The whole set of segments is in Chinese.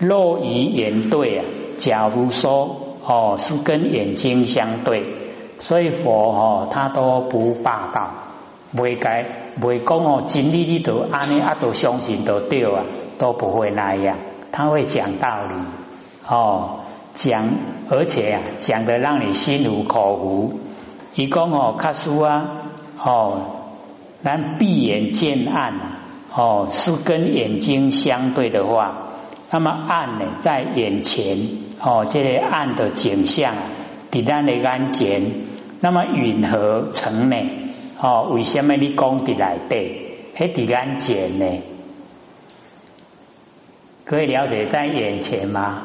若与眼对啊，假如说哦是跟眼睛相对，所以佛哦他都不霸道，不会改，不会讲哦真理你都安尼啊都相信都对啊，都不会那样，他会讲道理哦讲，而且啊讲的让你心服口服。一共哦看书啊哦，咱闭眼见暗啊哦是跟眼睛相对的话。那么暗呢，在眼前哦，这个暗的景象，伫咱的眼前，那么云何成呢？哦，为什么你讲伫来底？喺伫眼前呢？可以了解在眼前吗？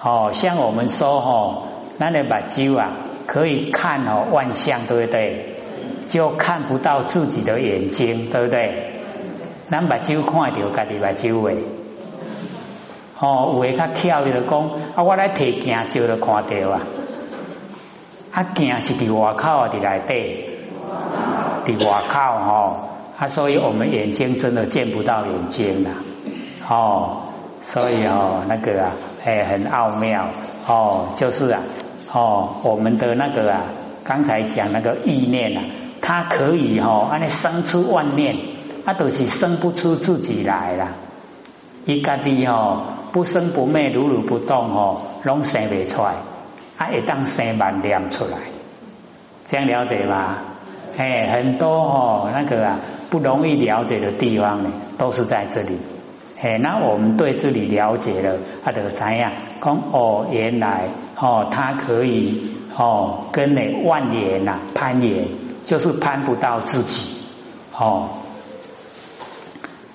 哦，像我们说哦，咱的目睭啊，可以看哦万象，对不对？就看不到自己的眼睛，对不对？咱目睭看到家己目睭诶。哦，有诶较巧就讲，啊，我来摕镜照就看到啊，啊，镜是伫外口啊，伫内底，伫外口吼，啊，所以我们眼睛真的见不到眼睛啦，哦，所以哦，那个啊，哎，很奥妙，哦，就是啊，哦，我们的那个啊，刚才讲那个意念啊，它可以吼，安尼生出万念，啊，都是生不出自己来啦，一家己吼。不生不灭，如如不动哦，拢生不出来，啊，一当生万念出来，这样了解吗？哎，很多哦，那个啊，不容易了解的地方呢，都是在这里。哎，那我们对这里了解了，他的怎样？讲哦，原来哦，它可以哦，跟那万年呐攀岩，就是攀不到自己哦。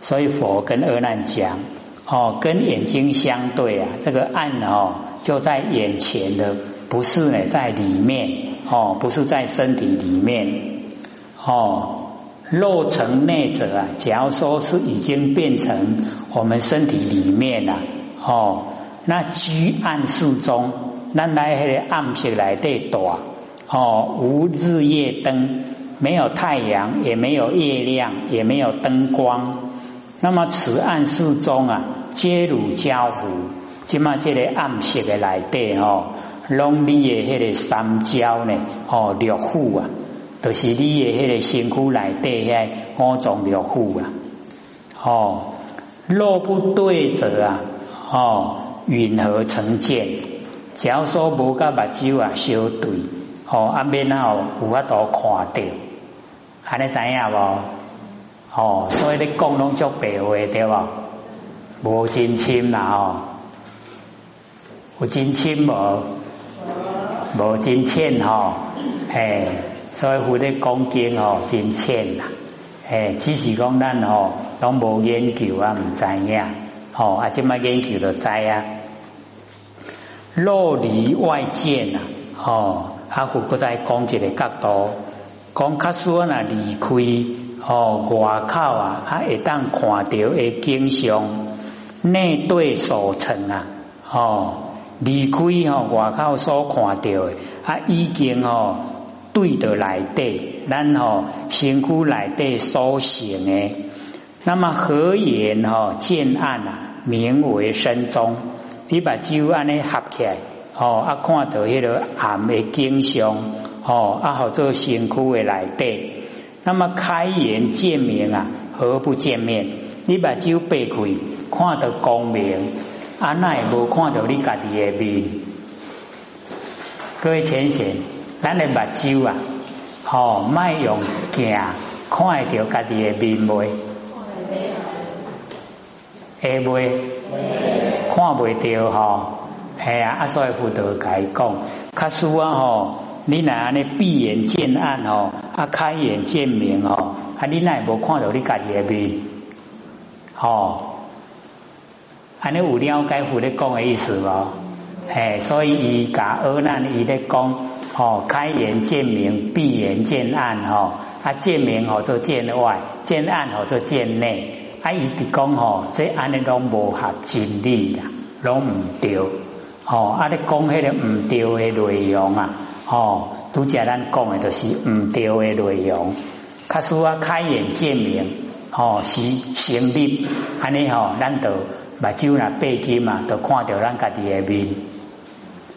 所以佛跟阿难讲。哦，跟眼睛相对啊，这个暗哦就在眼前的，不是呢在里面哦，不是在身体里面哦。肉成内者啊，假如说是已经变成我们身体里面了哦，那居暗室中，那来黑暗起来对多哦，无日夜灯，没有太阳，也没有月亮，也没有灯光。那么此暗室中啊，皆如胶糊。即嘛，这个暗色的内底哦，拢你的迄个三焦呢，哦，六腑啊，都是你的迄个身躯内底遐五种六腑啊。哦，若不对者啊，哦，云何成见？只要说无甲目睭啊相对，哦，阿免啊有法度看到，安尼知影无？哦，所以你讲拢足白话对吧？无真深啦哦，有真深无？无真浅吼，嘿，所以有咧讲经哦，真浅啦，嘿，只是讲咱哦，拢无研究啊，唔知影，哦，啊，即摆研究就知啊。若离外见啊，哦，啊，佛搁再讲一个角度，讲较说呐，离开。哦，外口啊，还会当看到的景象，内对所成啊，哦，离开哦外口所看到的，啊，已经哦对着内底，咱哦身躯内底所成的，那么合言哦见暗啊，名为身中，你把酒安尼合起来，哦，啊看到迄个暗的景象，哦，啊好做身躯的内底。那么开眼见明啊，何不见面？你把酒背开，看到光明，啊，那也无看到你家己的面。各位前贤，咱的目睭啊，吼，卖用镜看得到家己的面未？会未？看袂到吼，系啊，啊，所以辅导伊讲，卡输啊吼。你那安尼闭眼见暗哦，啊开眼见明哦，啊你那无看到你家己的面，哦，安尼有了解佛咧讲的意思无？嘿，所以伊甲阿难伊咧讲，哦开眼见明，闭眼见暗哦，啊见明哦做见外，见暗哦做见内，啊伊伫讲哦，这安尼拢无合真理啦，拢唔对，哦啊咧讲迄个唔对的内容啊。哦，拄则咱讲的都是唔对的内容。他说啊，开眼见明，吼是成立，安尼吼，咱就目睭若闭起嘛，就看到咱家己的面。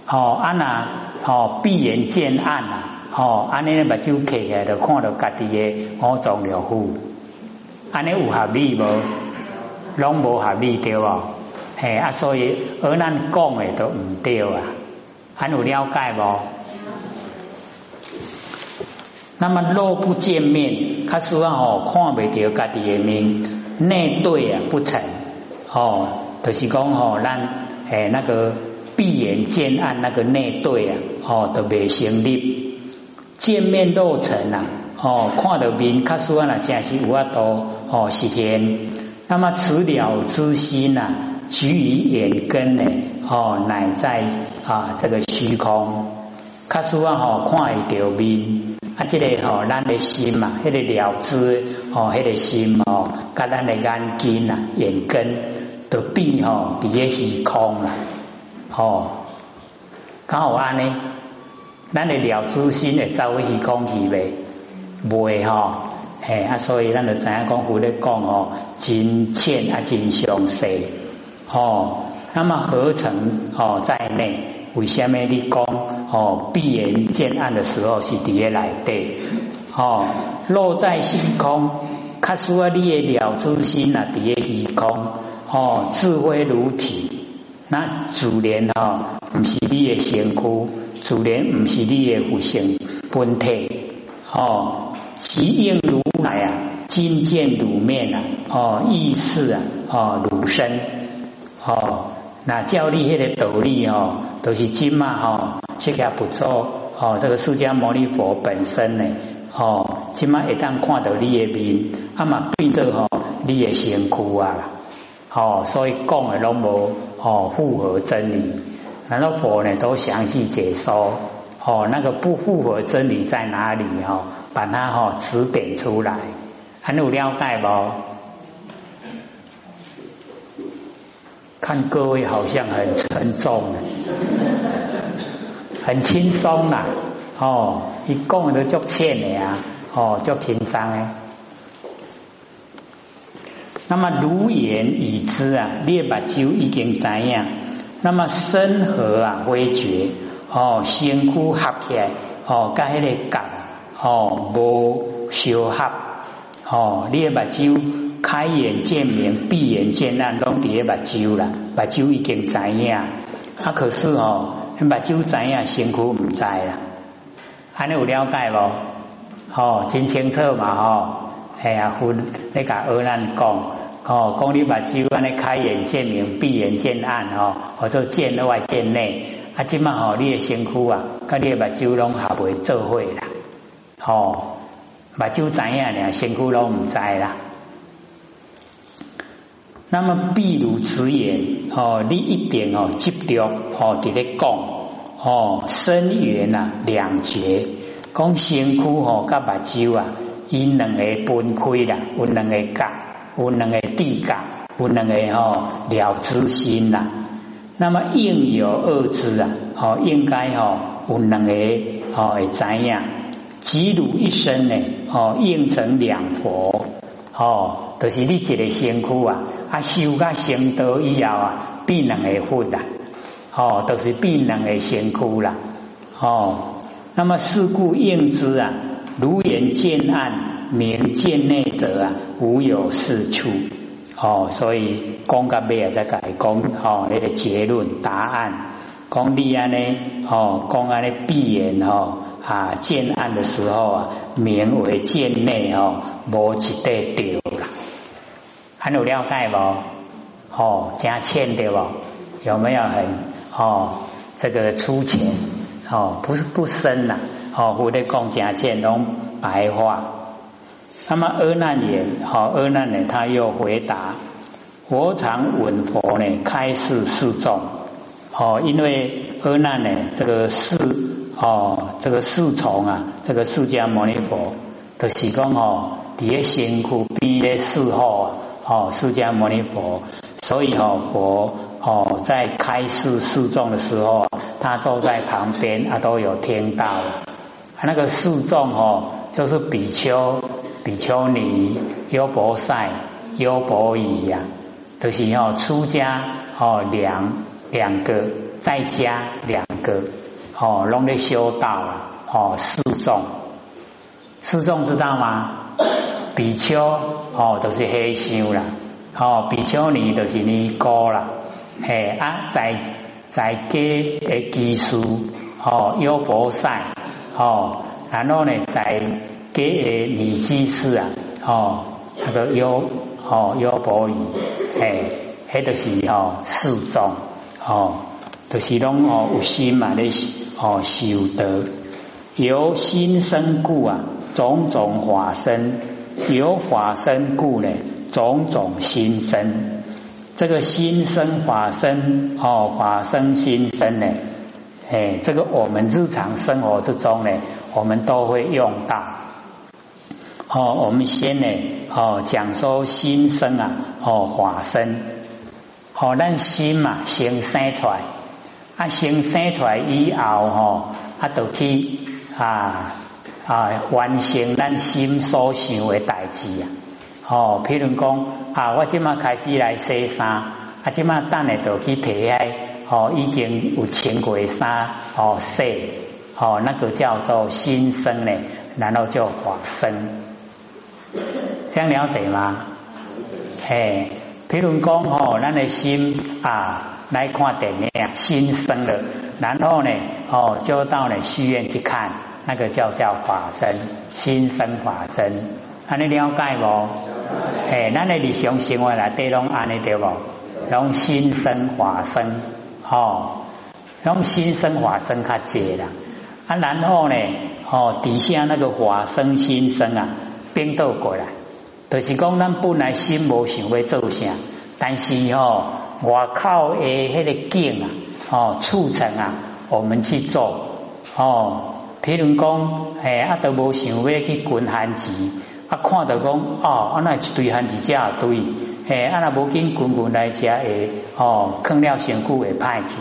吼，安那吼闭眼见暗啊，吼，安尼目睭起来就看到家己的五脏六腑。安尼有合理无？拢无合理对无？嘿啊，所以而咱讲的都毋对啊，还有了解不？那么若不见面，他说啊吼看不到家己的面，内对啊不成，哦，就是讲吼咱诶那个闭眼见暗那个内对啊，哦都未成立，见面若成啊，哦看到面，他说啊真是有法度哦实现。那么此了之心呐，居于眼根呢，哦乃在啊这个虚空，他说啊吼看会到面。啊，这个吼，咱的心嘛，迄个了知吼，迄个心吼，甲咱的眼睛啊、眼根都变吼，伫个虚空啦，吼，刚好安尼，咱的了知心会走去虚空去未？未吼，嘿啊，所以咱就知影讲，佛咧讲吼，真浅啊，真详细，吼，那么合成吼在内。为什么你讲哦？闭眼见暗的时候是伫个内底哦，落在虚空，卡说啊，你的了知心啊，伫个虚空哦，智慧如体，那自然哈，唔是你的身躯，自然唔是你的佛性本体哦，即应如来啊，金见如面啊，哦，意识啊，哦，如身哦。那教你迄个道理哦，都是今嘛吼，这个不错哦。这个释迦牟尼佛本身呢，哦，今嘛一旦看到你的面，啊嘛变做吼你的身躯啊，哦，所以讲的拢无哦符合真理。难道佛呢都详细解说哦，那个不符合真理在哪里哦，把它哦指点出来，很有了解不？看各位好像很沉重，很轻松啦，哦，一讲都足浅的啊，哦，足轻松的。那么如言已知啊，列把酒已经怎样？那么身和啊，微觉哦，身躯合起来哦，跟迄个感哦，无相合哦，列把酒。开眼见明，闭眼见暗，拢伫咧目睭啦，目睭已经知影，啊，可是哦，目睭知影，身躯唔知啦，安尼有了解无？哦，真清楚嘛吼，哎呀，分你甲阿难讲，哦，讲你目睭安尼开眼见明，闭眼见暗哦，或者见外见内，啊，即嘛吼，你的身躯啊，甲你的目睭拢合袂做伙啦，哦，目睭知影俩，身躯拢唔知啦。那么，譬如此言哦，你一点哦执着哦，伫咧讲哦，深远啊两绝，讲身躯哦，甲目睭啊，因两个分开啦，有两个角，有两个地角，有两个哦了知心啦。那么应有二字啊，哦，应该哦有两个哦会知影，即如一生呢，哦应成两佛。哦，就是你一个身躯啊，啊修个成道以后啊，变两个佛啦，哦，都是变两个身躯啦，哦，那么事故应之啊，如言见暗，明见内者啊，无有是处，哦，所以讲个咩再改讲，哦，那个结论答案，讲你安呢，哦，讲安尼闭眼哦。啊，见暗的时候啊，名为见内哦，无一块丢了，还有了解不？哦，加欠对不？有没有很哦？这个出钱哦，不是不深呐，哦，我的讲加欠拢白话。那么阿难言，哦，阿难呢，他又回答：我常闻佛呢，开示示众。哦，因为阿难呢，这个是。哦，这个侍从啊，这个释迦牟尼佛的是讲哦，伫个辛苦边咧侍候啊，哦，释迦牟尼佛，所以哦，佛哦在开示示众的时候，他都在旁边啊，都有听到。那个示众哦，就是比丘比丘尼、优婆塞、优婆夷呀，都是要出家哦两两个，在家两个哦，拢咧修道啊哦四众，四众知道吗？比丘哦都是黑修啦，哦比丘尼都是尼姑啦，嘿啊在在家的技术哦优婆塞哦，然后呢在家的女居士啊哦那个优哦优婆夷，嘿，迄都是哦四众哦，都是拢哦有心嘛咧哦修德，由心生故啊，种种法生；由法生故呢，种种心生。这个心生法生哦，法生心生呢，哎，这个我们日常生活之中呢，我们都会用到。哦，我们先呢，哦，讲说心生啊，哦，法生，哦，咱心嘛，先生出来，啊，先生出来以后，吼，啊，都去啊。啊，完成咱心所想的代志啊！哦，譬如讲啊，我今麦开始来洗衫，啊，今麦等下就去提下，哦，已经有穿过衫，哦，洗，哦，那个叫做新生呢，然后就法生，这样了解吗？嘿，譬如讲哦，咱的心啊，来看电影，心生了，然后呢，哦，就到了戏院去看。那个叫叫法身，心生法身，安尼了解无？诶，咱的日常生活来对拢安尼对无？拢心生法身，哦，拢心生法身较济啦。啊，然后呢，哦，底下那个法生心生啊，变倒过来，就是讲咱本来心无想要做啥，但是哦，外口诶迄个境啊，哦，促成啊，我们去做，哦。譬如讲，诶，啊，都无想要去滚番薯，啊，看到讲，哦，啊，那一堆番薯食对，诶，啊，那无紧滚滚来食诶，哦，坑了身躯会歹去，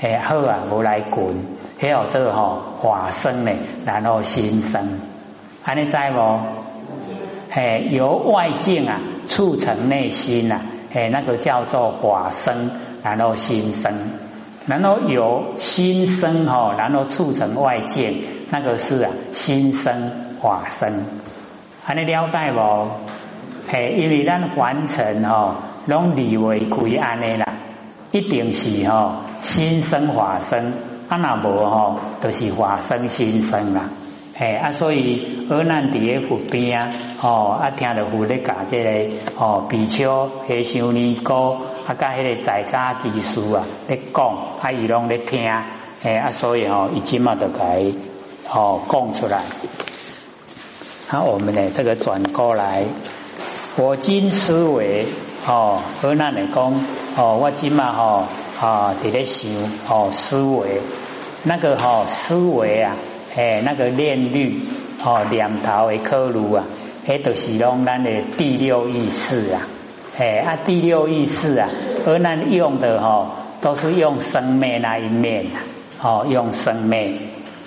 诶，好啊，无来滚，迄号做吼化生呢，然后新生，安尼知无？诶，由外境啊促成内心啊，诶，那个叫做化生，然后心生。然后由心生哈，然后促成外境，那个是啊心生法生，还能了解不？嘿，因为咱凡尘哈，拢理为归安的啦，一定是哈心生法生，啊那无哈都是法生心生啦。哎啊，所以阿难伫咧湖边啊，哦啊听到佛咧教这个哦比丘、黑修尼姑啊，甲迄个在家技术啊咧讲，啊伊拢咧听，哎啊，所以哦，伊即嘛就该哦讲出来。那我们呢，这个转过来，我今思维哦，阿难来讲哦，我今嘛吼啊伫咧想哦思维，那个吼思维啊。诶，那个念律哦，念头的科路啊，迄都是拢咱的第六意识啊。诶啊，第六意识啊，而咱用的吼，都是用生灭那一面啊。哦，用生灭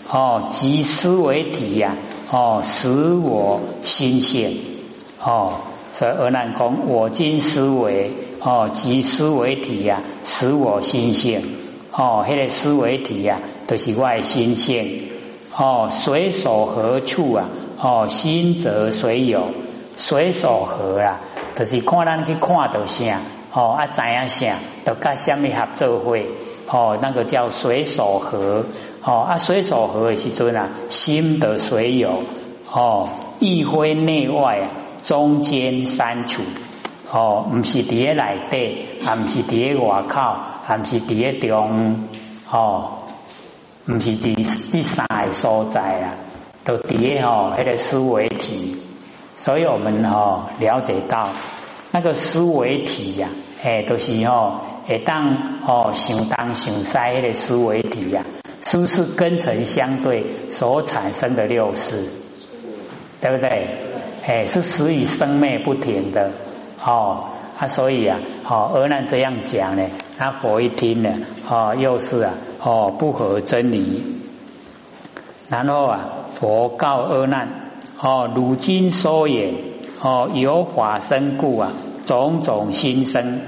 哦，即思维体呀。哦，使我心现哦，所以而难讲，我今思维哦，即思维体呀，使我心现哦，迄个思维体呀，都是外心现。哦，水手何处啊？哦，心则随有，水手何啊？就是看咱去看到啥，哦啊，知影啥，都甲虾米合作会，哦，那个叫水手何，哦啊，水手何的时阵啊，心得随有，哦，意非内外啊，中间三处，哦，唔是伫咧内底，也唔是伫咧外口，也唔是伫咧中，哦。唔是第第三个所在啊，都底吼迄个思维体，所以我们吼了解到那个思维体呀，诶，都是吼会当吼想当想西迄个思维体呀，是不是根尘相对所产生的六识？对不对？诶，是死于生灭不停的，哦，啊，所以啊，好，而难这样讲呢，那佛一听呢，哦，又是啊。哦，不合真理。然后啊，佛告阿难：哦，如今所言哦，有法身故啊，种种心生，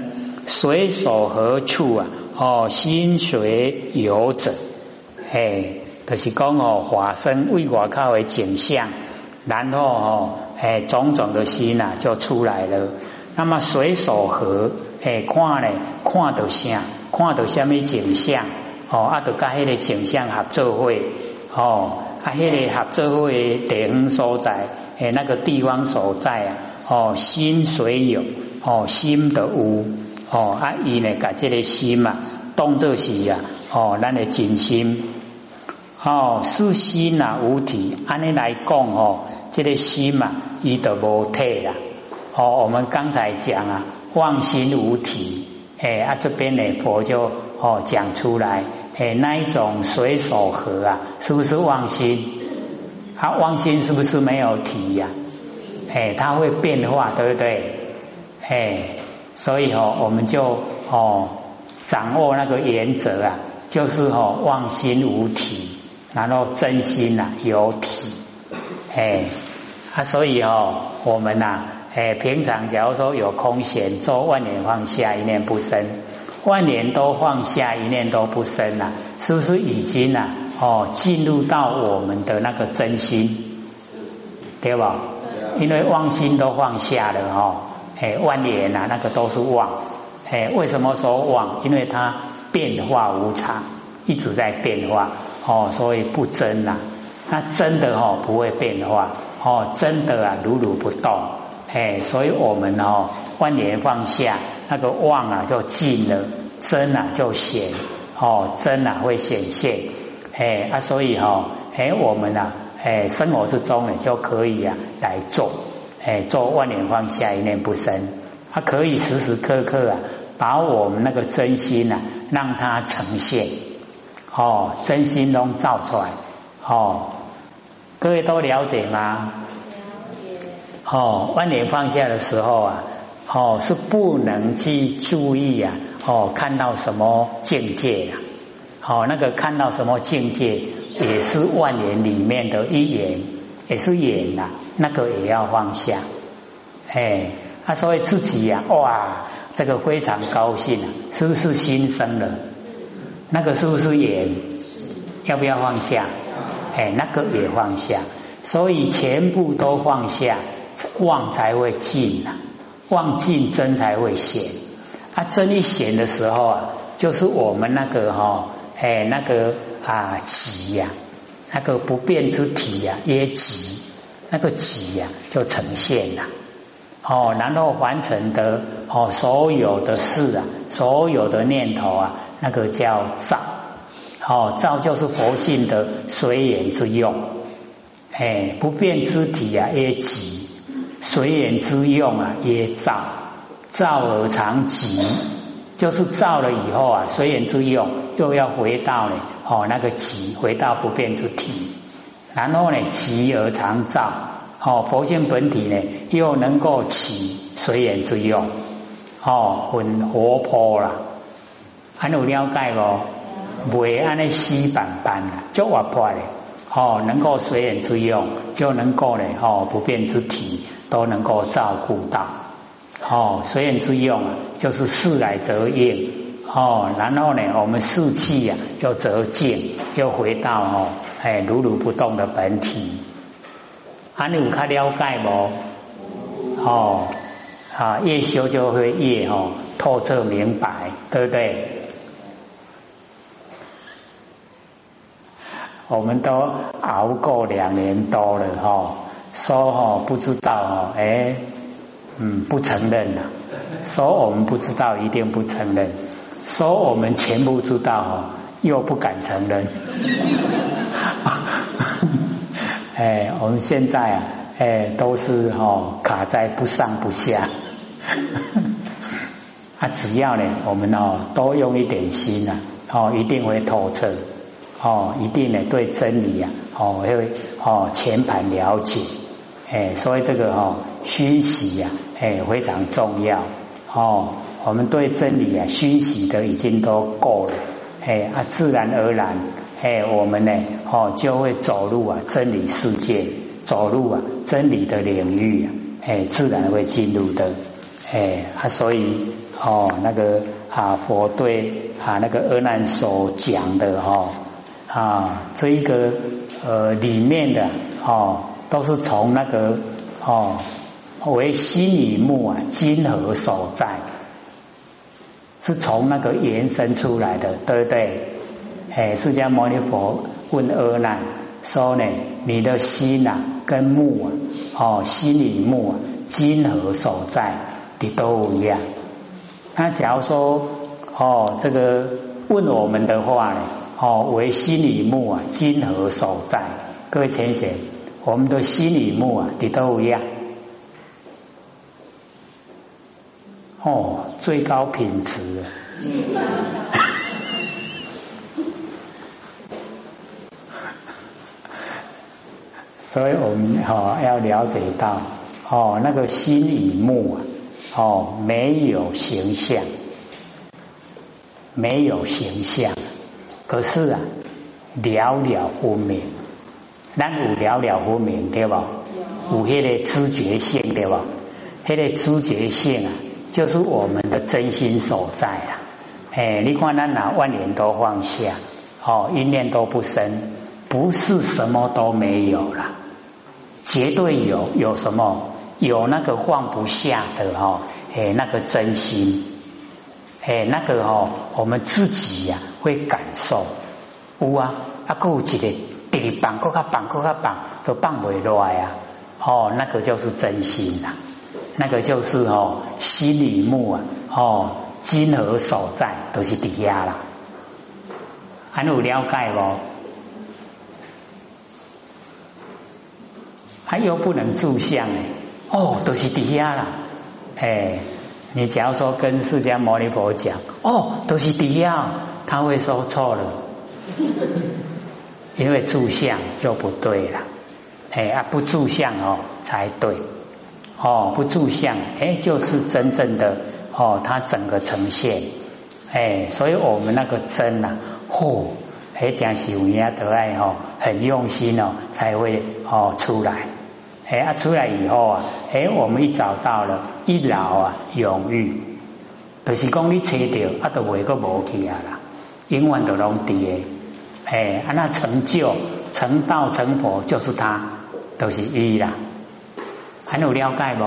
随所何处啊？哦，心随有者，哎，就是讲哦，法身为外靠的景象，然后哦，哎，种种的心呐就出来了。那么随所合，诶，看咧，看到啥？看到啥物景象？哦，啊，就甲迄个景象合作会，哦，啊，迄个合作会地方所在，诶，那个地方所在啊，哦，心随有，哦，心的有，哦，啊，伊呢，甲这个心啊，当作是啊，哦，咱的真心，哦，是心啊，无体，安尼来讲哦，这个心啊，伊就无体啦，哦，我们刚才讲啊，妄心无体。哎啊，这边呢，佛就哦讲出来，哎，那一种随手合啊，是不是妄心？它妄心是不是没有体呀？哎，它会变化，对不对？哎，所以哦，我们就哦掌握那个原则啊，就是哦妄心无体，然后真心呐有体，哎啊，所以哦我们呐。哎，平常假如说有空闲，做万年放下，一念不生，万年都放下，一念都不生了，是不是已经啊？哦，进入到我们的那个真心，对吧？因为妄心都放下了哦，哎，万年啊，那个都是妄。哎，为什么说妄？因为它变化无常，一直在变化哦，所以不真呐。那真的哦，不会变化哦，真的啊，如如不动。哎，所以我们哦，万年放下那个妄啊，就尽了真啊，就显哦，真啊会显现。哎啊，所以哈，哎我们啊，哎生活之中呢，就可以啊来做，哎做万年放下一念不生，它可以时时刻刻啊，把我们那个真心呐，让它呈现哦，真心中造出来哦，各位都了解吗？哦，万年放下的时候啊，哦是不能去注意啊，哦看到什么境界呀？哦那个看到什么境界也是万年里面的一眼，也是眼呐，那个也要放下。哎，他说自己呀，哇，这个非常高兴啊，是不是心生了？那个是不是眼？要不要放下？哎，那个也放下，所以全部都放下。望才会尽呐，妄尽真才会显。啊，真一显的时候啊，就是我们那个哈，哎，那个啊极呀，那个不变之体呀，也极，那个极呀就呈现了。哦，然后完成的哦，所有的事啊，所有的念头啊，那个叫造。哦，造就是佛性的随缘之用。哎，不变之体啊，也极。随缘之用啊，也造造而常极，就是造了以后啊，随缘之用又要回到呢，哦那个极，回到不变之体，然后呢，极而常造，哦佛性本体呢，又能够起随缘之用，哦很活泼啦，还有了解不？袂安尼死板板啦，足活泼嘞。哦，能够随缘之用，又能够呢，哦，不变之体都能够照顾到。哦，随缘之用啊，就是事来则应。哦，然后呢，我们事气呀，又则静，又回到哦，哎，如如不动的本体。啊，你有看了解不？哦，啊，越修就会越哦透彻明白，对不对？我们都熬过两年多了哈，说哈不知道哈，哎，嗯，不承认了。说我们不知道，一定不承认；说我们全部知道哈，又不敢承认。哎，我们现在啊，哎，都是哈卡在不上不下。啊，只要呢，我们哦多用一点心呐，哦，一定会透彻。哦，一定呢，对真理啊，哦，会哦全盘了解，哎，所以这个哦，熏习呀，哎，非常重要。哦，我们对真理啊，熏习的已经都够了，哎啊，自然而然，哎，我们呢，哦，就会走入啊真理世界，走入啊真理的领域啊，哎，自然会进入的，哎啊，所以哦，那个啊，佛对啊那个阿难所讲的哈啊，这一个呃里面的哦，都是从那个哦为心理目啊，金河所在。是从那个延伸出来的，对不对？哎，释迦牟尼佛问阿难说呢：“你的心呐，跟木啊，哦，心里木啊，金何所在？你都一样。那假如说哦，这个问我们的话呢，哦，为心里木啊，金何所在？各位浅显，我们的心里木啊，你都一样。”哦，最高品质。所以我们哈要了解到，哦，那个心与目啊，哦，没有形象，没有形象，可是啊，寥寥分明，咱有寥寥分明对吧？有迄个知觉性对吧？迄个知觉性啊。就是我们的真心所在啊！哎，你看，那哪万年都放下，哦，一念都不生，不是什么都没有了，绝对有。有什么？有那个放不下的哦，哎，那个真心，哎，那个哦，我们自己呀会感受。有啊，啊，有一个第二棒，搁较棒，搁较棒，都棒不落来啊！哦，那个就是真心呐。那个就是哦，心里木啊，哦，金河所在都是抵押啦，还有了解不？还有不能住相呢？哦，都是抵押啦。哎，你假如说跟释迦牟尼佛讲，哦，都是底下，他会说错了，因为住相就不对了。哎啊，不住相哦才对。哦，不住相，哎，就是真正的哦，它整个呈现，哎，所以我们那个真呐，嚯，哎，讲是有人得爱哦，很用心哦，才会哦出来，哎，啊出来以后啊，哎，我们一找到了，一老啊永浴，就是讲你切掉，啊都会个无去啊啦，永远都拢伫诶，哎，啊那成就成道成佛就是他，都是一啦。还有了解不？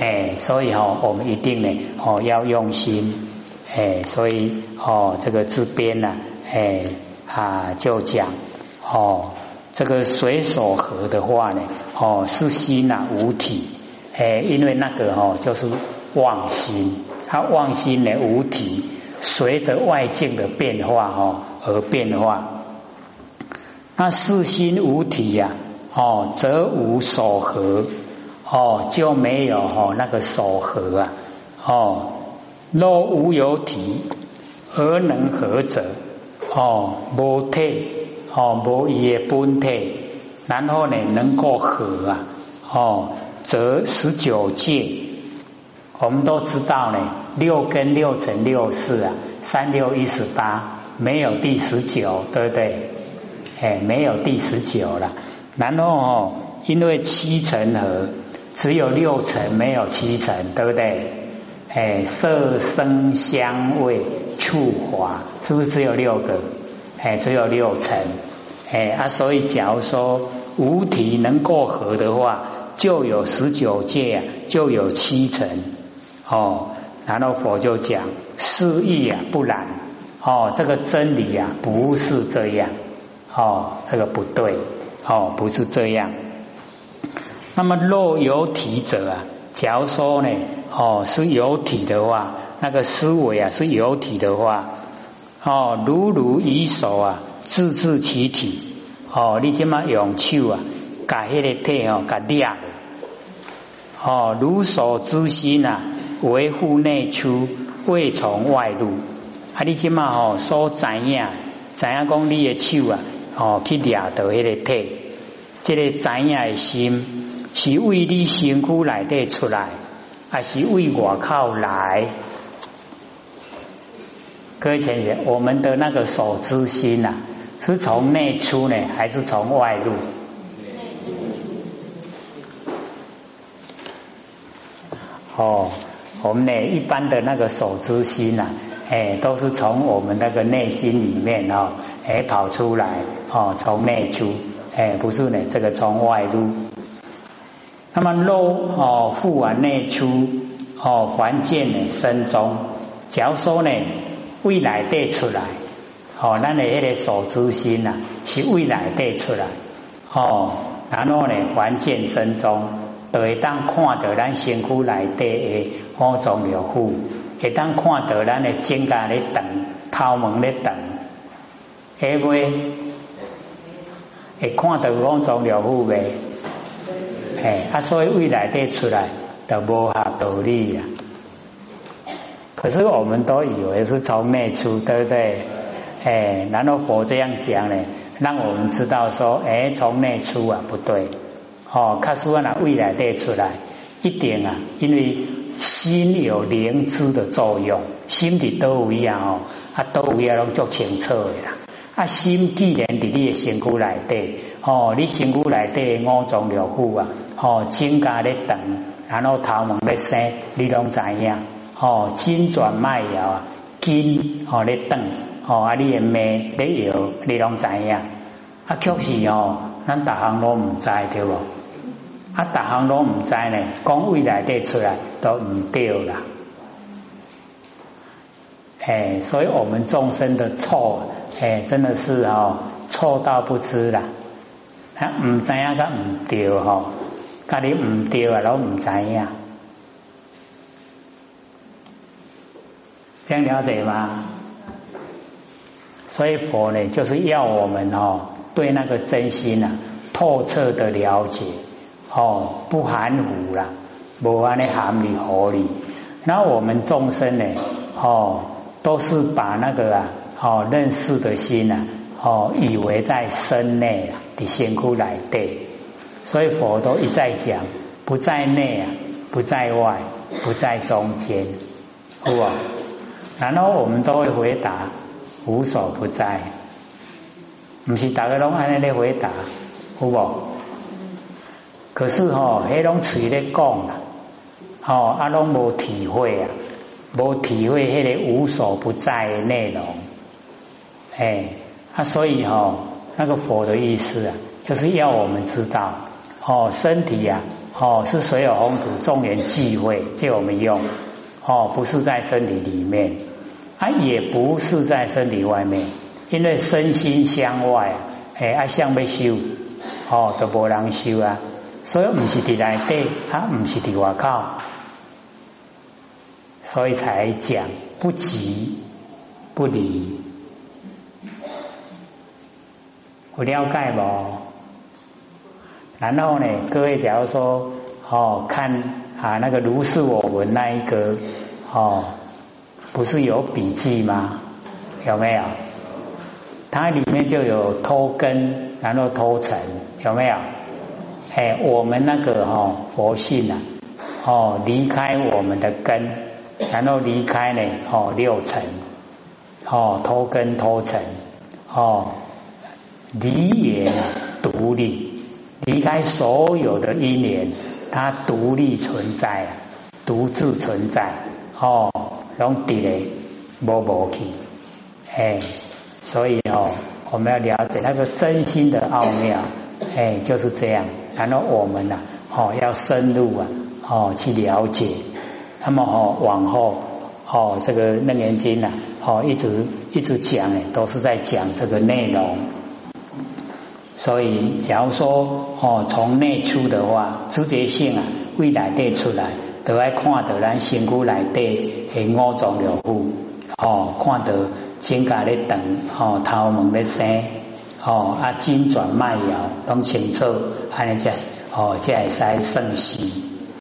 哎，所以哦，我们一定呢，哦，要用心，哎，所以哦，这个这边呢，哎啊，就讲哦，这个水所合的话呢，哦，是心呐无体，哎，因为那个哦，就是妄心，它妄心呢无体，随着外境的变化哦而变化，那四心无体呀。哦，则无所合，哦就没有哦那个所合啊，哦若无有体，而能合者，哦无体，哦无也本体，然后呢能够合啊，哦则十九界，我们都知道呢，六跟六乘六四啊，三六一十八，没有第十九，对不对？哎，没有第十九了。然后哦，因为七层合，只有六层，没有七层，对不对？哎，色声香味触法，是不是只有六个？哎，只有六层。哎啊，所以假如说五体能够合的话，就有十九界，就有七层。哦，然后佛就讲，是意啊，不然。哦，这个真理啊，不是这样。哦，这个不对。哦，不是这样。那么若有体者啊，假如说呢，哦是有体的话，那个思维啊是有体的话，哦如如以手啊自治其体，哦你即马用手啊，把迄个体哦，甲裂了，哦如手之心啊，维护内出，未从外入。啊你即马哦所知影，知影讲你的手啊。哦，去掠到迄个体，这个知影的心是为你身躯内底出来，还是为外口来？各位前贤，我们的那个手之心呐，是从内出呢，还是从外入？哦，我们呢一般的那个手之心呐，哎，都是从我们那个内心里面哦，哎跑出来哦，从内出，哎，不是呢，这个从外入。那么肉哦，复往内出哦，还见呢身中。假如说呢，未来带出来哦，咱的迄个手之心呐，是未来带出来哦，然后呢，还见身中。就会当看到咱身躯内底的五脏六腑，会当看到咱的肩胛咧动，头毛咧动，会袂？会看到五脏六腑未？嘿，啊，所以未来底出来都无下道理呀。可是我们都以为是从内出，对不对？哎，然后佛这样讲呢，让我们知道说，哎，从内出啊，不对。哦，卡苏啊，未来带出来一点啊，因为心有灵知的作用，心里都一样哦，啊都一样拢做清楚的啦。啊，心既然伫你的身躯内底，哦，你身躯内底五脏六腑啊，哦，筋架咧等，然后头毛咧生，你拢知影，哦，筋转脉摇啊，筋哦咧动，哦，啊，你的脉咧摇，你拢知影，啊，确实哦，咱大行拢唔知对不？啊，大行拢唔知呢，讲未来得出来都唔对啦。哎，所以我们众生的错，哎，真的是哦，错到不知啦。他唔知影个唔对吼，家你唔对啊，拢唔知影。这样了解吗？所以佛呢，就是要我们哦，对那个真心啊，透彻的了解。哦，不含糊啦，无安的含理合理。那我们众生呢？哦，都是把那个啊，哦认识的心啊，哦以为在身内啊，的先苦来对。所以佛都一再讲，不在内啊，不在外，不在中间，是吧？然后我们都会回答，无所不在。不是大家拢安尼来回答，有不？可是吼，迄种嘴咧讲啦，吼啊拢无体会啊，无体会迄个无所不在的内容，哎啊，所以吼那个佛的意思啊，就是要我们知道，哦身体呀，哦是所有红土众缘忌讳借我们用，哦不是在身体里面，啊也不是在身体外面，因为身心相外，哎啊相要修，哦都无人修啊。所以唔是伫内底，他唔是伫外口，所以才讲不急不离，有了解无？然后呢，各位假如说哦，看啊那个如是我闻那一个哦，不是有笔记吗？有没有？它里面就有偷根，然后偷尘，有没有？哎，我们那个哈佛性啊，哦，离开我们的根，然后离开呢，哦六尘，哦偷根偷尘，哦离也独立，离开所有的因缘，它独立存在，独自存在，哦，拢伫咧无无去，哎，所以哦，我们要了解那个真心的奥妙。哎，就是这样。然后我们呢，哦，要深入啊，哦，去了解。那么哦，往后哦，这个楞严经呢，哦，一直一直讲呢，都是在讲这个内容。所以，假如说哦，从内出的话，直接性啊，未来带出来，都爱看到咱身躯内底的五脏六腑，哦，看到肩胛咧动，哦，头毛咧生。哦，啊，筋转脉摇，拢清楚，安尼才哦，才会使顺时。